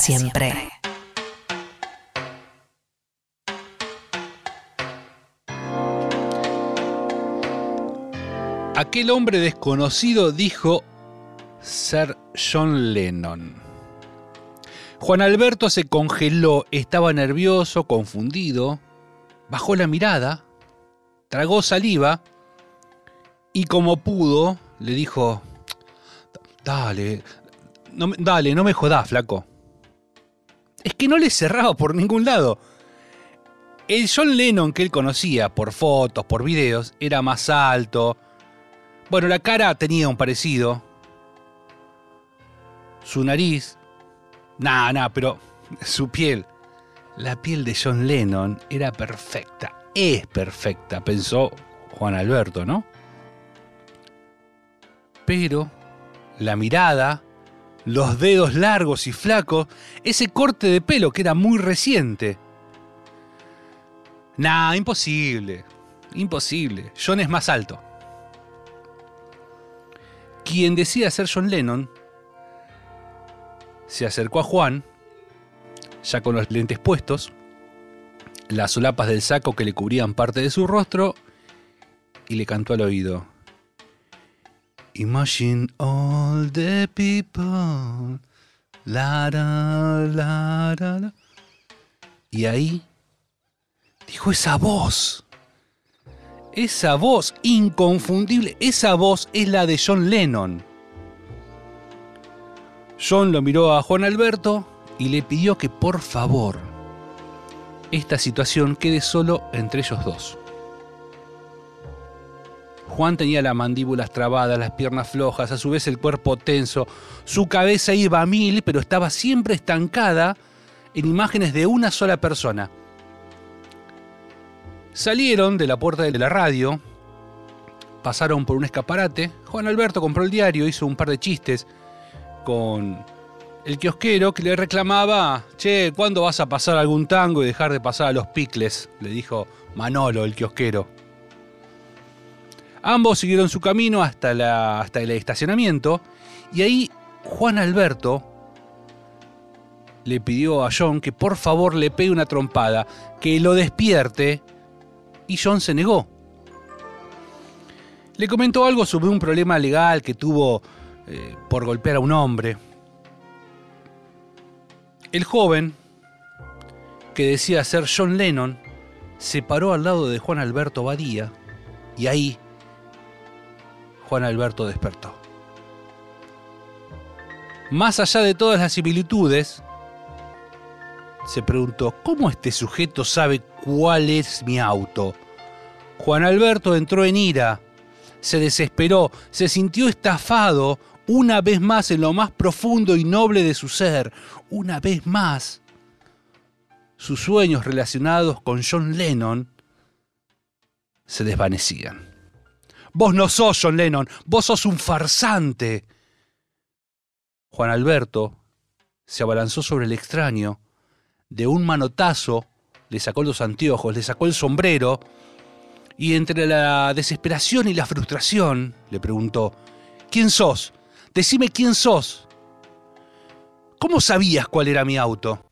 siempre. Aquel hombre desconocido dijo ser John Lennon. Juan Alberto se congeló, estaba nervioso, confundido, bajó la mirada, tragó saliva y como pudo le dijo, dale, no, dale, no me jodás, flaco. Es que no le cerraba por ningún lado. El John Lennon que él conocía por fotos, por videos, era más alto, bueno, la cara tenía un parecido. Su nariz. Nah, nah, pero su piel. La piel de John Lennon era perfecta. Es perfecta, pensó Juan Alberto, ¿no? Pero la mirada, los dedos largos y flacos, ese corte de pelo que era muy reciente. Nah, imposible. Imposible. John es más alto quien decía ser John Lennon, se acercó a Juan, ya con los lentes puestos, las solapas del saco que le cubrían parte de su rostro, y le cantó al oído. Imagine all the people. La, la, la, la, la". Y ahí dijo esa voz. Esa voz inconfundible, esa voz es la de John Lennon. John lo miró a Juan Alberto y le pidió que por favor esta situación quede solo entre ellos dos. Juan tenía las mandíbulas trabadas, las piernas flojas, a su vez el cuerpo tenso, su cabeza iba a mil, pero estaba siempre estancada en imágenes de una sola persona. Salieron de la puerta de la radio, pasaron por un escaparate. Juan Alberto compró el diario, hizo un par de chistes con el kiosquero que le reclamaba, che, ¿cuándo vas a pasar algún tango y dejar de pasar a los picles? Le dijo Manolo, el kiosquero. Ambos siguieron su camino hasta, el estacionamiento y ahí Juan Alberto le pidió a John que por favor le pegue una trompada, que lo despierte y John se negó. Le comentó algo sobre un problema legal que tuvo eh, por golpear a un hombre. El joven, que decía ser John Lennon, se paró al lado de Juan Alberto Badía y ahí Juan Alberto despertó. Más allá de todas las similitudes, se preguntó, ¿cómo este sujeto sabe cuál es mi auto? Juan Alberto entró en ira, se desesperó, se sintió estafado una vez más en lo más profundo y noble de su ser, una vez más. Sus sueños relacionados con John Lennon se desvanecían. Vos no sos John Lennon, vos sos un farsante. Juan Alberto se abalanzó sobre el extraño, de un manotazo le sacó los anteojos, le sacó el sombrero y entre la desesperación y la frustración le preguntó, ¿quién sos? Decime quién sos. ¿Cómo sabías cuál era mi auto?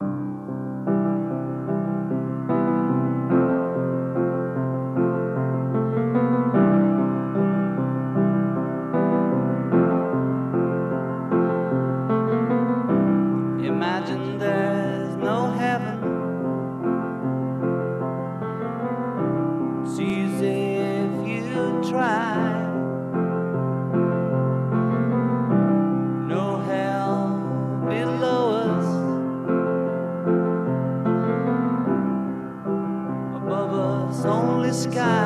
the sky.